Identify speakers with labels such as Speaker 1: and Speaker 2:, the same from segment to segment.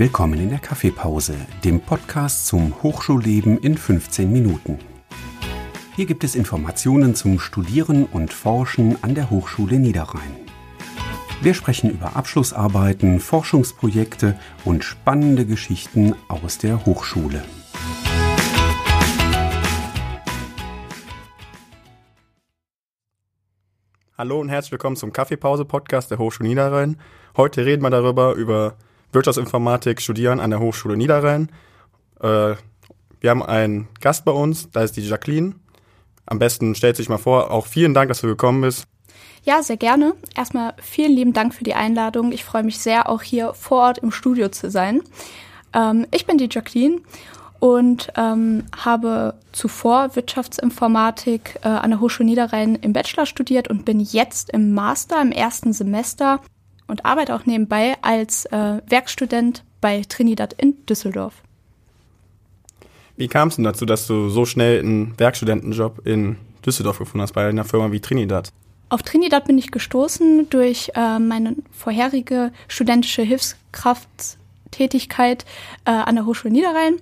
Speaker 1: Willkommen in der Kaffeepause, dem Podcast zum Hochschulleben in 15 Minuten. Hier gibt es Informationen zum Studieren und Forschen an der Hochschule Niederrhein. Wir sprechen über Abschlussarbeiten, Forschungsprojekte und spannende Geschichten aus der Hochschule.
Speaker 2: Hallo und herzlich willkommen zum Kaffeepause-Podcast der Hochschule Niederrhein. Heute reden wir darüber, über Wirtschaftsinformatik studieren an der Hochschule Niederrhein. Äh, wir haben einen Gast bei uns, da ist die Jacqueline. Am besten stellt sich mal vor. Auch vielen Dank, dass du gekommen bist.
Speaker 3: Ja, sehr gerne. Erstmal vielen lieben Dank für die Einladung. Ich freue mich sehr, auch hier vor Ort im Studio zu sein. Ähm, ich bin die Jacqueline und ähm, habe zuvor Wirtschaftsinformatik äh, an der Hochschule Niederrhein im Bachelor studiert und bin jetzt im Master im ersten Semester und arbeite auch nebenbei als äh, Werkstudent bei Trinidad in Düsseldorf.
Speaker 2: Wie kam es denn dazu, dass du so schnell einen Werkstudentenjob in Düsseldorf gefunden hast, bei einer Firma wie Trinidad?
Speaker 3: Auf Trinidad bin ich gestoßen durch äh, meine vorherige studentische Hilfskrafttätigkeit äh, an der Hochschule Niederrhein.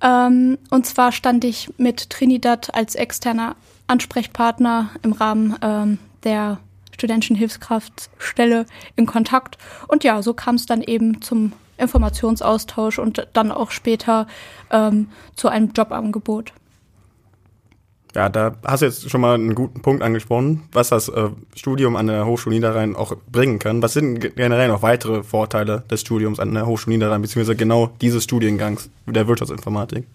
Speaker 3: Ähm, und zwar stand ich mit Trinidad als externer Ansprechpartner im Rahmen ähm, der studentischen Hilfskraftstelle in Kontakt. Und ja, so kam es dann eben zum Informationsaustausch und dann auch später ähm, zu einem Jobangebot.
Speaker 2: Ja, da hast du jetzt schon mal einen guten Punkt angesprochen, was das äh, Studium an der Hochschule Niederrhein auch bringen kann. Was sind generell noch weitere Vorteile des Studiums an der Hochschule Niederrhein, beziehungsweise genau dieses Studiengangs der Wirtschaftsinformatik?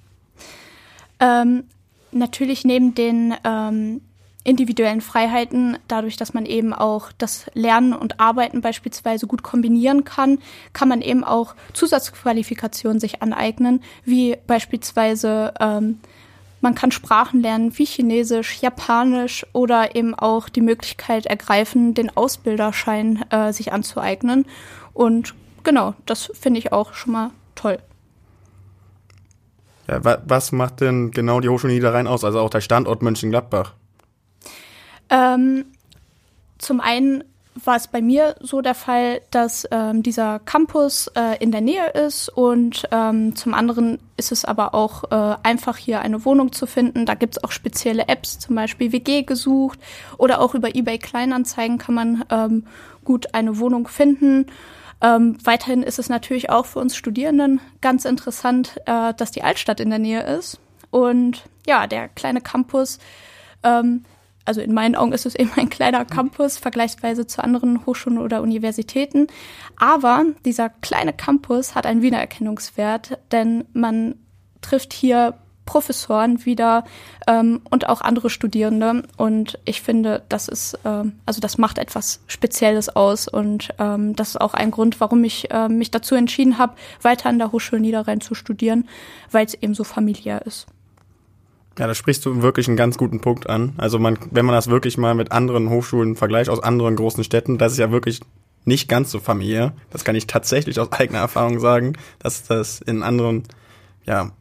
Speaker 3: Ähm, natürlich neben den ähm, individuellen Freiheiten, dadurch, dass man eben auch das Lernen und Arbeiten beispielsweise gut kombinieren kann, kann man eben auch Zusatzqualifikationen sich aneignen, wie beispielsweise ähm, man kann Sprachen lernen wie Chinesisch, Japanisch oder eben auch die Möglichkeit ergreifen, den Ausbilderschein äh, sich anzueignen. Und genau, das finde ich auch schon mal toll.
Speaker 2: Ja, wa was macht denn genau die Hochschule Niederrhein aus, also auch der Standort Mönchengladbach?
Speaker 3: Ähm, zum einen war es bei mir so der Fall, dass ähm, dieser Campus äh, in der Nähe ist und ähm, zum anderen ist es aber auch äh, einfach hier eine Wohnung zu finden. Da gibt es auch spezielle Apps, zum Beispiel WG gesucht oder auch über eBay Kleinanzeigen kann man ähm, gut eine Wohnung finden. Ähm, weiterhin ist es natürlich auch für uns Studierenden ganz interessant, äh, dass die Altstadt in der Nähe ist und ja, der kleine Campus ähm, also in meinen Augen ist es eben ein kleiner Campus vergleichsweise zu anderen Hochschulen oder Universitäten. Aber dieser kleine Campus hat einen Wiedererkennungswert, denn man trifft hier Professoren wieder ähm, und auch andere Studierende. Und ich finde, das ist, ähm, also das macht etwas Spezielles aus. Und ähm, das ist auch ein Grund, warum ich äh, mich dazu entschieden habe, weiter an der Hochschule Niederrhein zu studieren, weil es eben so familiär ist.
Speaker 2: Ja, da sprichst du wirklich einen ganz guten Punkt an. Also man, wenn man das wirklich mal mit anderen Hochschulen vergleicht aus anderen großen Städten, das ist ja wirklich nicht ganz so familiär. Das kann ich tatsächlich aus eigener Erfahrung sagen, dass das in anderen, ja,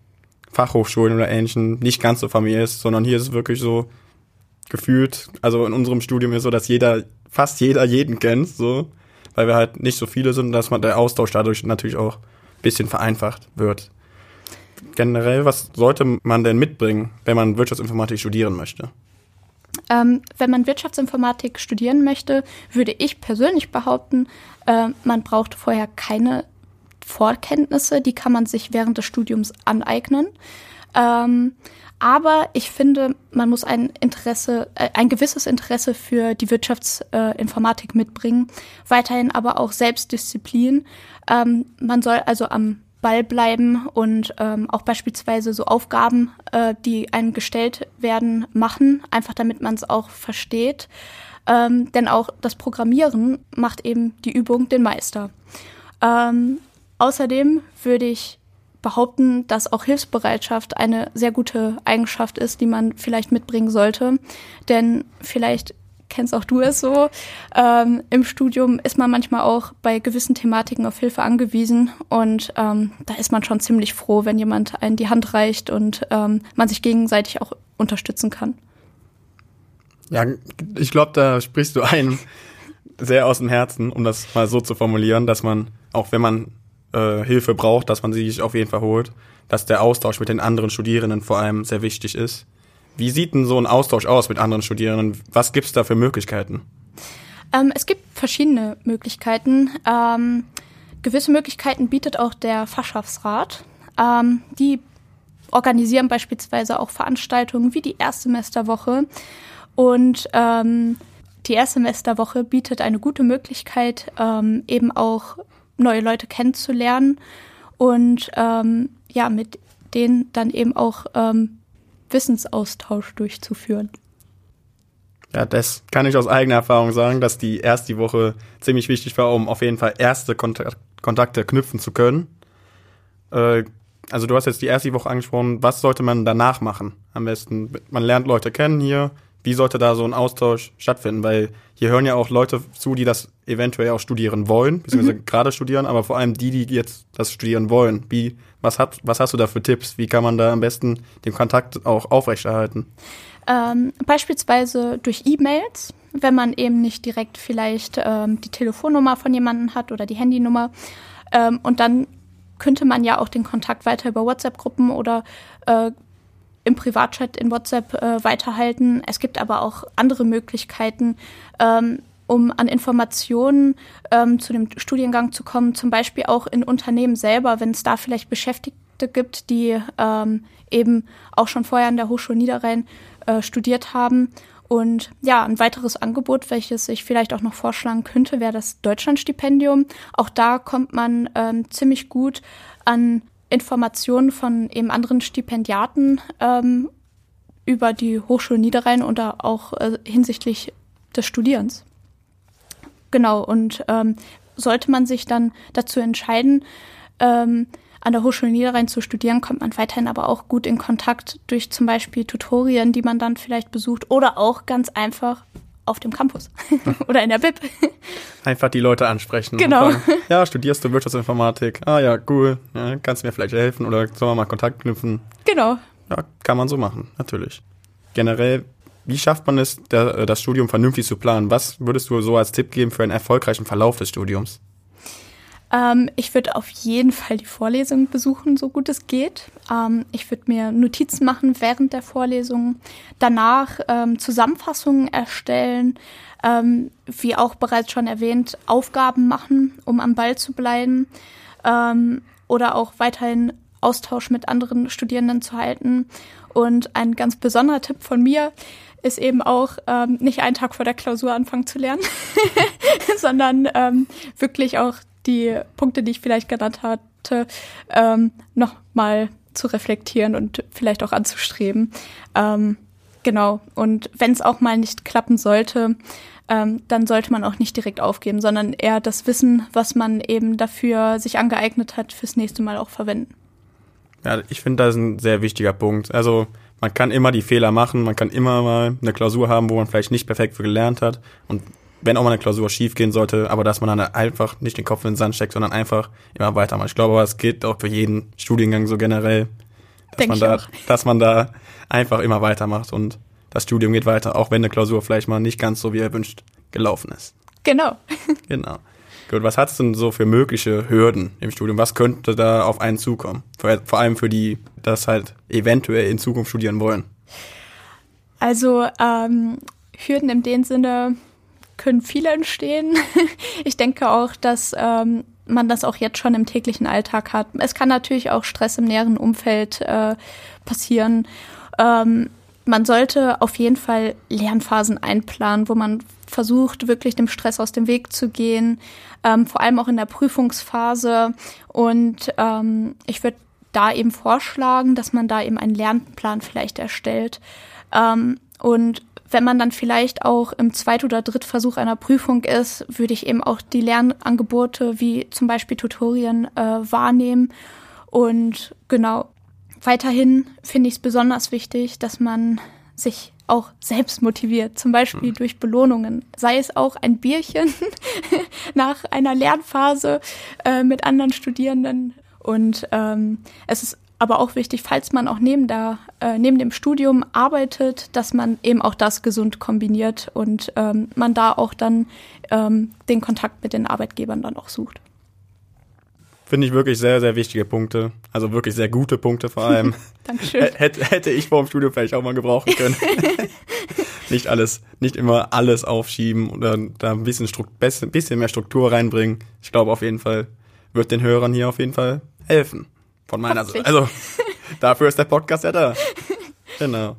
Speaker 2: Fachhochschulen oder ähnlichen nicht ganz so familiär ist, sondern hier ist es wirklich so gefühlt, also in unserem Studium ist so, dass jeder, fast jeder jeden kennt, so, weil wir halt nicht so viele sind, dass man der Austausch dadurch natürlich auch bisschen vereinfacht wird generell, was sollte man denn mitbringen, wenn man Wirtschaftsinformatik studieren möchte?
Speaker 3: Ähm, wenn man Wirtschaftsinformatik studieren möchte, würde ich persönlich behaupten, äh, man braucht vorher keine Vorkenntnisse, die kann man sich während des Studiums aneignen. Ähm, aber ich finde, man muss ein Interesse, äh, ein gewisses Interesse für die Wirtschaftsinformatik äh, mitbringen. Weiterhin aber auch Selbstdisziplin. Ähm, man soll also am Ball bleiben und ähm, auch beispielsweise so Aufgaben, äh, die einem gestellt werden, machen, einfach damit man es auch versteht. Ähm, denn auch das Programmieren macht eben die Übung den Meister. Ähm, außerdem würde ich behaupten, dass auch Hilfsbereitschaft eine sehr gute Eigenschaft ist, die man vielleicht mitbringen sollte. Denn vielleicht kennst auch du es so. Ähm, Im Studium ist man manchmal auch bei gewissen Thematiken auf Hilfe angewiesen und ähm, da ist man schon ziemlich froh, wenn jemand einen die Hand reicht und ähm, man sich gegenseitig auch unterstützen kann.
Speaker 2: Ja, ich glaube, da sprichst du einen sehr aus dem Herzen, um das mal so zu formulieren, dass man, auch wenn man äh, Hilfe braucht, dass man sie sich auf jeden Fall holt, dass der Austausch mit den anderen Studierenden vor allem sehr wichtig ist. Wie sieht denn so ein Austausch aus mit anderen Studierenden? Was gibt es da für Möglichkeiten?
Speaker 3: Ähm, es gibt verschiedene Möglichkeiten. Ähm, gewisse Möglichkeiten bietet auch der Fachschaftsrat. Ähm, die organisieren beispielsweise auch Veranstaltungen wie die Erstsemesterwoche. Und ähm, die Erstsemesterwoche bietet eine gute Möglichkeit, ähm, eben auch neue Leute kennenzulernen und ähm, ja, mit denen dann eben auch ähm, Wissensaustausch durchzuführen.
Speaker 2: Ja, das kann ich aus eigener Erfahrung sagen, dass die erste Woche ziemlich wichtig war, um auf jeden Fall erste Kontakt Kontakte knüpfen zu können. Äh, also du hast jetzt die erste Woche angesprochen, was sollte man danach machen? Am besten, man lernt Leute kennen hier, wie sollte da so ein Austausch stattfinden? Weil hier hören ja auch Leute zu, die das eventuell auch studieren wollen, beziehungsweise mhm. gerade studieren, aber vor allem die, die jetzt das studieren wollen. Wie, was, hat, was hast du da für Tipps? Wie kann man da am besten den Kontakt auch aufrechterhalten?
Speaker 3: Ähm, beispielsweise durch E-Mails, wenn man eben nicht direkt vielleicht ähm, die Telefonnummer von jemandem hat oder die Handynummer. Ähm, und dann könnte man ja auch den Kontakt weiter über WhatsApp-Gruppen oder äh, im Privatchat in WhatsApp äh, weiterhalten. Es gibt aber auch andere Möglichkeiten, ähm, um an Informationen ähm, zu dem Studiengang zu kommen, zum Beispiel auch in Unternehmen selber, wenn es da vielleicht Beschäftigte gibt, die ähm, eben auch schon vorher an der Hochschule Niederrhein äh, studiert haben. Und ja, ein weiteres Angebot, welches ich vielleicht auch noch vorschlagen könnte, wäre das Deutschlandstipendium. Auch da kommt man ähm, ziemlich gut an Informationen von eben anderen Stipendiaten ähm, über die Hochschule Niederrhein oder auch äh, hinsichtlich des Studierens. Genau, und ähm, sollte man sich dann dazu entscheiden, ähm, an der Hochschule Niederrhein zu studieren, kommt man weiterhin aber auch gut in Kontakt durch zum Beispiel Tutorien, die man dann vielleicht besucht oder auch ganz einfach auf dem Campus oder in der BIP.
Speaker 2: Einfach die Leute ansprechen.
Speaker 3: Genau.
Speaker 2: Fragen, ja, studierst du Wirtschaftsinformatik? Ah ja, cool. Ja, kannst du mir vielleicht helfen oder sollen wir mal Kontakt knüpfen?
Speaker 3: Genau.
Speaker 2: Ja, kann man so machen, natürlich. Generell, wie schafft man es, das Studium vernünftig zu planen? Was würdest du so als Tipp geben für einen erfolgreichen Verlauf des Studiums?
Speaker 3: Ähm, ich würde auf jeden Fall die Vorlesung besuchen, so gut es geht. Ähm, ich würde mir Notizen machen während der Vorlesung, danach ähm, Zusammenfassungen erstellen, ähm, wie auch bereits schon erwähnt, Aufgaben machen, um am Ball zu bleiben ähm, oder auch weiterhin Austausch mit anderen Studierenden zu halten. Und ein ganz besonderer Tipp von mir ist eben auch ähm, nicht einen Tag vor der Klausur anfangen zu lernen, sondern ähm, wirklich auch die Punkte, die ich vielleicht genannt hatte, ähm, nochmal zu reflektieren und vielleicht auch anzustreben. Ähm, genau. Und wenn es auch mal nicht klappen sollte, ähm, dann sollte man auch nicht direkt aufgeben, sondern eher das Wissen, was man eben dafür sich angeeignet hat, fürs nächste Mal auch verwenden.
Speaker 2: Ja, ich finde, das ist ein sehr wichtiger Punkt. Also man kann immer die Fehler machen, man kann immer mal eine Klausur haben, wo man vielleicht nicht perfekt für gelernt hat. Und wenn auch mal eine Klausur schief gehen sollte, aber dass man dann einfach nicht den Kopf in den Sand steckt, sondern einfach immer weitermacht. Ich glaube, aber es geht auch für jeden Studiengang so generell, dass
Speaker 3: Denk
Speaker 2: man da, auch. dass man da einfach immer weitermacht und das Studium geht weiter, auch wenn eine Klausur vielleicht mal nicht ganz so wie erwünscht gelaufen ist.
Speaker 3: Genau.
Speaker 2: genau. Gut, was hat es denn so für mögliche Hürden im Studium? Was könnte da auf einen zukommen? Vor, vor allem für die, das halt eventuell in Zukunft studieren wollen.
Speaker 3: Also ähm, Hürden in dem Sinne, können viele entstehen. ich denke auch, dass ähm, man das auch jetzt schon im täglichen Alltag hat. Es kann natürlich auch Stress im näheren Umfeld äh, passieren. Ähm, man sollte auf jeden Fall Lernphasen einplanen, wo man versucht, wirklich dem Stress aus dem Weg zu gehen, ähm, vor allem auch in der Prüfungsphase. Und ähm, ich würde da eben vorschlagen, dass man da eben einen Lernplan vielleicht erstellt. Ähm, und wenn man dann vielleicht auch im Zweit- oder Drittversuch einer Prüfung ist, würde ich eben auch die Lernangebote wie zum Beispiel Tutorien äh, wahrnehmen. Und genau, weiterhin finde ich es besonders wichtig, dass man sich auch selbst motiviert, zum Beispiel mhm. durch Belohnungen, sei es auch ein Bierchen nach einer Lernphase äh, mit anderen Studierenden. Und ähm, es ist aber auch wichtig, falls man auch neben, der, äh, neben dem Studium arbeitet, dass man eben auch das gesund kombiniert und ähm, man da auch dann ähm, den Kontakt mit den Arbeitgebern dann auch sucht.
Speaker 2: Finde ich wirklich sehr, sehr wichtige Punkte. Also wirklich sehr gute Punkte vor allem.
Speaker 3: Dankeschön.
Speaker 2: Hätte, hätte ich vor dem Studio vielleicht auch mal gebrauchen können. nicht alles, nicht immer alles aufschieben oder da ein bisschen, bisschen mehr Struktur reinbringen. Ich glaube auf jeden Fall, wird den Hörern hier auf jeden Fall helfen. Von meiner Seite. Also, dafür ist der Podcast ja da. Genau.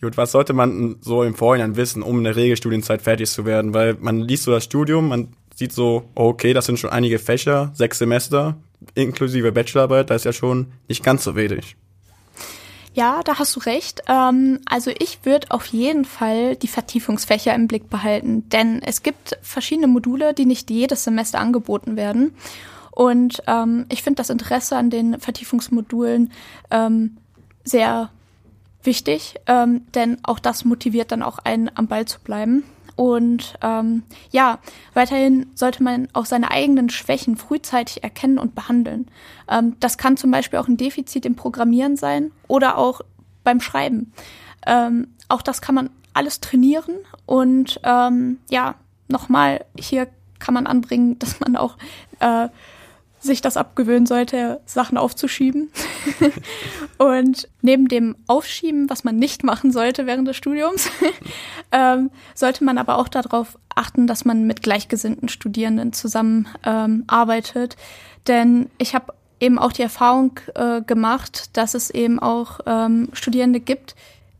Speaker 2: Gut, was sollte man so im Vorhinein wissen, um in der Regelstudienzeit fertig zu werden? Weil man liest so das Studium, man sieht so, okay, das sind schon einige Fächer, sechs Semester, inklusive Bachelorarbeit, das ist ja schon nicht ganz so wenig.
Speaker 3: Ja, da hast du recht. Ähm, also ich würde auf jeden Fall die Vertiefungsfächer im Blick behalten, denn es gibt verschiedene Module, die nicht jedes Semester angeboten werden. Und ähm, ich finde das Interesse an den Vertiefungsmodulen ähm, sehr wichtig, ähm, denn auch das motiviert dann auch einen am Ball zu bleiben. Und ähm, ja, weiterhin sollte man auch seine eigenen Schwächen frühzeitig erkennen und behandeln. Ähm, das kann zum Beispiel auch ein Defizit im Programmieren sein oder auch beim Schreiben. Ähm, auch das kann man alles trainieren. Und ähm, ja, nochmal, hier kann man anbringen, dass man auch äh, sich das abgewöhnen sollte, Sachen aufzuschieben. und neben dem Aufschieben, was man nicht machen sollte während des Studiums, ähm, sollte man aber auch darauf achten, dass man mit gleichgesinnten Studierenden zusammen ähm, arbeitet. Denn ich habe eben auch die Erfahrung äh, gemacht, dass es eben auch ähm, Studierende gibt,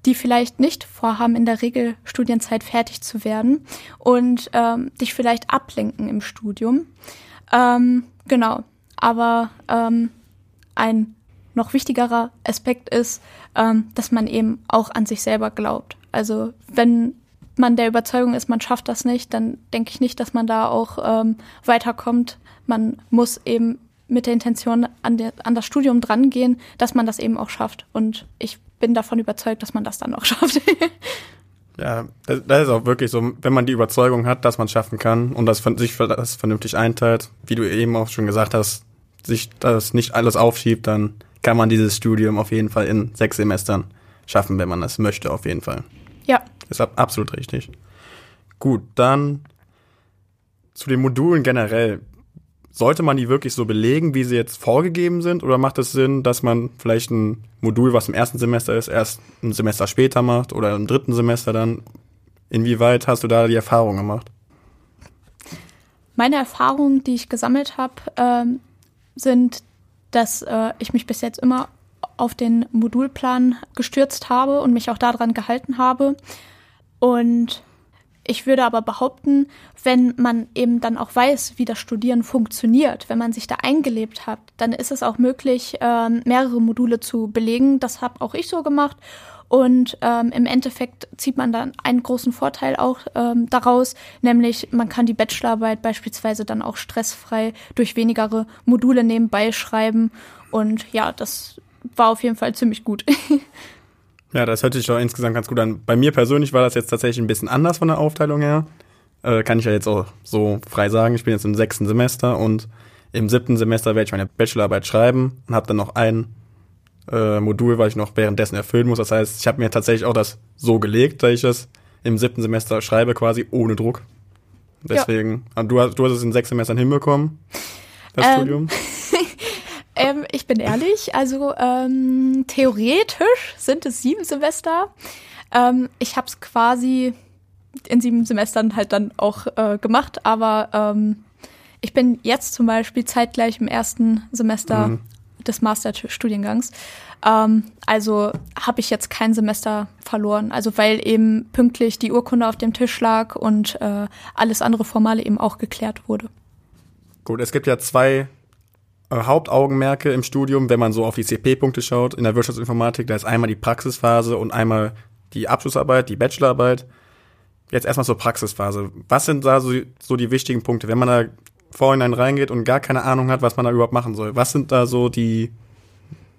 Speaker 3: die vielleicht nicht vorhaben, in der Regel Studienzeit fertig zu werden und ähm, dich vielleicht ablenken im Studium. Ähm, genau. Aber ähm, ein noch wichtigerer Aspekt ist, ähm, dass man eben auch an sich selber glaubt. Also wenn man der Überzeugung ist, man schafft das nicht, dann denke ich nicht, dass man da auch ähm, weiterkommt. Man muss eben mit der Intention an, der, an das Studium drangehen, dass man das eben auch schafft. Und ich bin davon überzeugt, dass man das dann auch schafft.
Speaker 2: Ja, das ist auch wirklich so, wenn man die Überzeugung hat, dass man es schaffen kann und das sich das vernünftig einteilt, wie du eben auch schon gesagt hast, sich das nicht alles aufschiebt, dann kann man dieses Studium auf jeden Fall in sechs Semestern schaffen, wenn man das möchte, auf jeden Fall.
Speaker 3: Ja.
Speaker 2: ist absolut richtig. Gut, dann zu den Modulen generell sollte man die wirklich so belegen, wie sie jetzt vorgegeben sind? Oder macht es Sinn, dass man vielleicht ein Modul, was im ersten Semester ist, erst ein Semester später macht oder im dritten Semester dann? Inwieweit hast du da die Erfahrung gemacht?
Speaker 3: Meine Erfahrungen, die ich gesammelt habe, ähm, sind, dass äh, ich mich bis jetzt immer auf den Modulplan gestürzt habe und mich auch daran gehalten habe. Und ich würde aber behaupten, wenn man eben dann auch weiß, wie das Studieren funktioniert, wenn man sich da eingelebt hat, dann ist es auch möglich, ähm, mehrere Module zu belegen. Das habe auch ich so gemacht. Und ähm, im Endeffekt zieht man dann einen großen Vorteil auch ähm, daraus, nämlich man kann die Bachelorarbeit beispielsweise dann auch stressfrei durch wenigere Module nebenbei schreiben. Und ja, das war auf jeden Fall ziemlich gut.
Speaker 2: Ja, das hört sich doch insgesamt ganz gut an. Bei mir persönlich war das jetzt tatsächlich ein bisschen anders von der Aufteilung her. Äh, kann ich ja jetzt auch so frei sagen. Ich bin jetzt im sechsten Semester und im siebten Semester werde ich meine Bachelorarbeit schreiben und habe dann noch ein äh, Modul, weil ich noch währenddessen erfüllen muss. Das heißt, ich habe mir tatsächlich auch das so gelegt, dass ich das im siebten Semester schreibe, quasi ohne Druck. Deswegen, ja. du, hast, du hast es in sechs Semestern hinbekommen, das ähm, Studium.
Speaker 3: Ähm, ich bin ehrlich, also ähm, theoretisch sind es sieben Semester. Ähm, ich habe es quasi in sieben Semestern halt dann auch äh, gemacht, aber ähm, ich bin jetzt zum Beispiel zeitgleich im ersten Semester mhm. Des Masterstudiengangs. Ähm, also habe ich jetzt kein Semester verloren. Also weil eben pünktlich die Urkunde auf dem Tisch lag und äh, alles andere Formale eben auch geklärt wurde.
Speaker 2: Gut, es gibt ja zwei äh, Hauptaugenmerke im Studium, wenn man so auf die CP-Punkte schaut, in der Wirtschaftsinformatik, da ist einmal die Praxisphase und einmal die Abschlussarbeit, die Bachelorarbeit. Jetzt erstmal zur Praxisphase. Was sind da so, so die wichtigen Punkte, wenn man da vorhinein reingeht und gar keine Ahnung hat, was man da überhaupt machen soll? Was sind da so die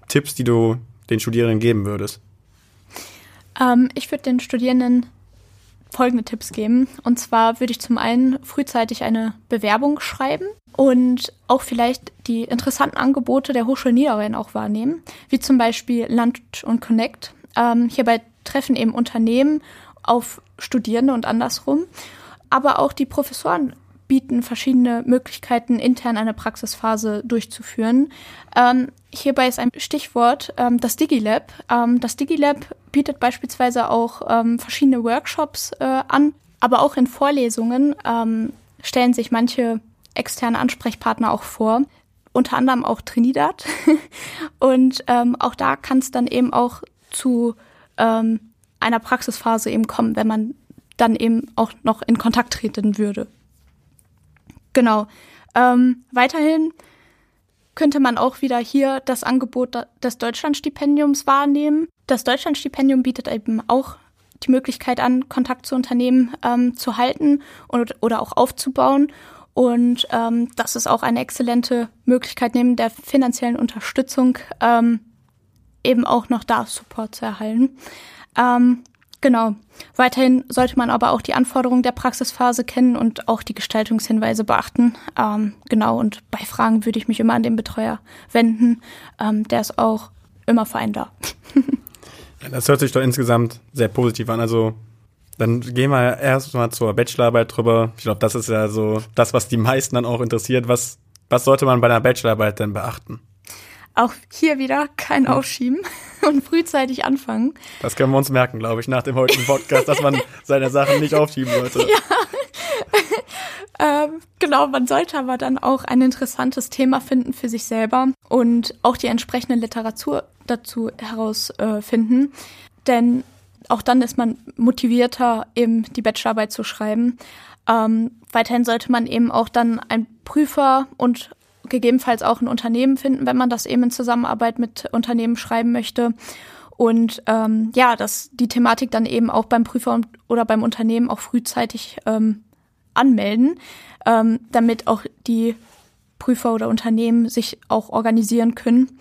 Speaker 2: Tipps, die du den Studierenden geben würdest?
Speaker 3: Ähm, ich würde den Studierenden folgende Tipps geben. Und zwar würde ich zum einen frühzeitig eine Bewerbung schreiben und auch vielleicht die interessanten Angebote der Hochschule Niederrhein auch wahrnehmen, wie zum Beispiel Lunch und Connect. Ähm, hierbei treffen eben Unternehmen auf Studierende und andersrum. Aber auch die Professoren bieten verschiedene Möglichkeiten, intern eine Praxisphase durchzuführen. Ähm, hierbei ist ein Stichwort ähm, das DigiLab. Ähm, das DigiLab bietet beispielsweise auch ähm, verschiedene Workshops äh, an, aber auch in Vorlesungen ähm, stellen sich manche externe Ansprechpartner auch vor, unter anderem auch Trinidad. Und ähm, auch da kann es dann eben auch zu einer Praxisphase eben kommen, wenn man dann eben auch noch in Kontakt treten würde. Genau. Ähm, weiterhin könnte man auch wieder hier das Angebot des Deutschlandstipendiums wahrnehmen. Das Deutschlandstipendium bietet eben auch die Möglichkeit an, Kontakt zu Unternehmen ähm, zu halten und, oder auch aufzubauen. Und ähm, das ist auch eine exzellente Möglichkeit, neben der finanziellen Unterstützung ähm, eben auch noch da Support zu erhalten. Ähm, genau. Weiterhin sollte man aber auch die Anforderungen der Praxisphase kennen und auch die Gestaltungshinweise beachten. Ähm, genau. Und bei Fragen würde ich mich immer an den Betreuer wenden. Ähm, der ist auch immer für einen da.
Speaker 2: ja, das hört sich doch insgesamt sehr positiv an. Also dann gehen wir erstmal zur Bachelorarbeit drüber. Ich glaube, das ist ja so das, was die meisten dann auch interessiert. Was, was sollte man bei einer Bachelorarbeit denn beachten?
Speaker 3: Auch hier wieder kein Aufschieben und frühzeitig anfangen.
Speaker 2: Das können wir uns merken, glaube ich, nach dem heutigen Podcast, dass man seine Sachen nicht aufschieben sollte. Ja.
Speaker 3: ähm, genau, man sollte aber dann auch ein interessantes Thema finden für sich selber und auch die entsprechende Literatur dazu herausfinden. Äh, Denn auch dann ist man motivierter, eben die Bachelorarbeit zu schreiben. Ähm, weiterhin sollte man eben auch dann einen Prüfer und gegebenenfalls auch ein Unternehmen finden, wenn man das eben in Zusammenarbeit mit Unternehmen schreiben möchte. Und ähm, ja, dass die Thematik dann eben auch beim Prüfer oder beim Unternehmen auch frühzeitig ähm, anmelden, ähm, damit auch die Prüfer oder Unternehmen sich auch organisieren können.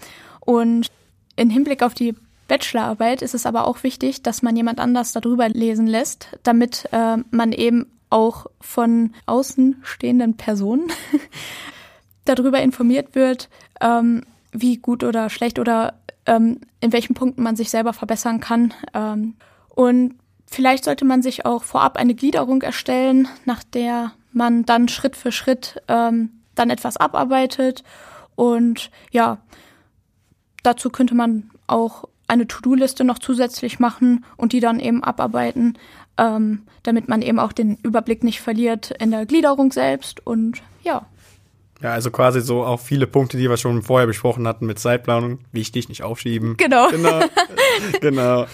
Speaker 3: Und in Hinblick auf die Bachelorarbeit ist es aber auch wichtig, dass man jemand anders darüber lesen lässt, damit äh, man eben auch von außenstehenden Personen darüber informiert wird, ähm, wie gut oder schlecht oder ähm, in welchen Punkten man sich selber verbessern kann. Ähm, und vielleicht sollte man sich auch vorab eine Gliederung erstellen, nach der man dann Schritt für Schritt ähm, dann etwas abarbeitet. Und ja, dazu könnte man auch eine To-Do-Liste noch zusätzlich machen und die dann eben abarbeiten, ähm, damit man eben auch den Überblick nicht verliert in der Gliederung selbst. Und ja.
Speaker 2: Ja, also quasi so auch viele Punkte, die wir schon vorher besprochen hatten mit Zeitplanung. Wichtig, nicht aufschieben.
Speaker 3: Genau.
Speaker 2: Genau. genau.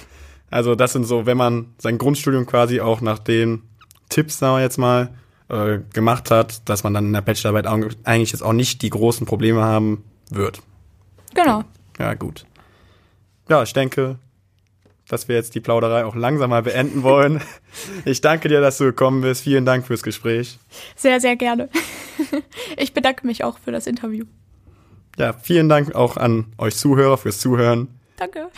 Speaker 2: Also das sind so, wenn man sein Grundstudium quasi auch nach den Tipps, sagen wir jetzt mal, äh, gemacht hat, dass man dann in der Bachelorarbeit eigentlich jetzt auch nicht die großen Probleme haben wird.
Speaker 3: Genau.
Speaker 2: Ja, gut. Ja, ich denke, dass wir jetzt die Plauderei auch langsam mal beenden wollen. Ich danke dir, dass du gekommen bist. Vielen Dank fürs Gespräch.
Speaker 3: Sehr, sehr gerne. Ich bedanke mich auch für das Interview.
Speaker 2: Ja, vielen Dank auch an euch Zuhörer fürs Zuhören.
Speaker 3: Danke.